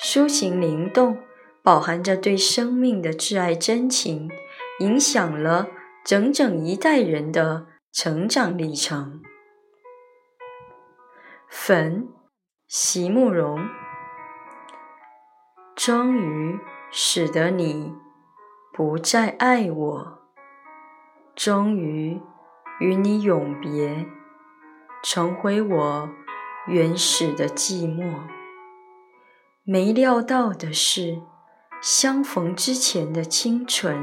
抒情灵动，饱含着对生命的挚爱真情，影响了整整一代人的成长历程。坟，席慕容，终于使得你不再爱我，终于与你永别，重回我原始的寂寞。没料到的是，相逢之前的清纯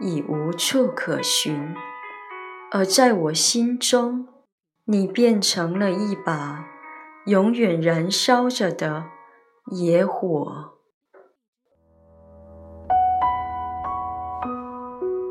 已无处可寻，而在我心中，你变成了一把永远燃烧着的野火。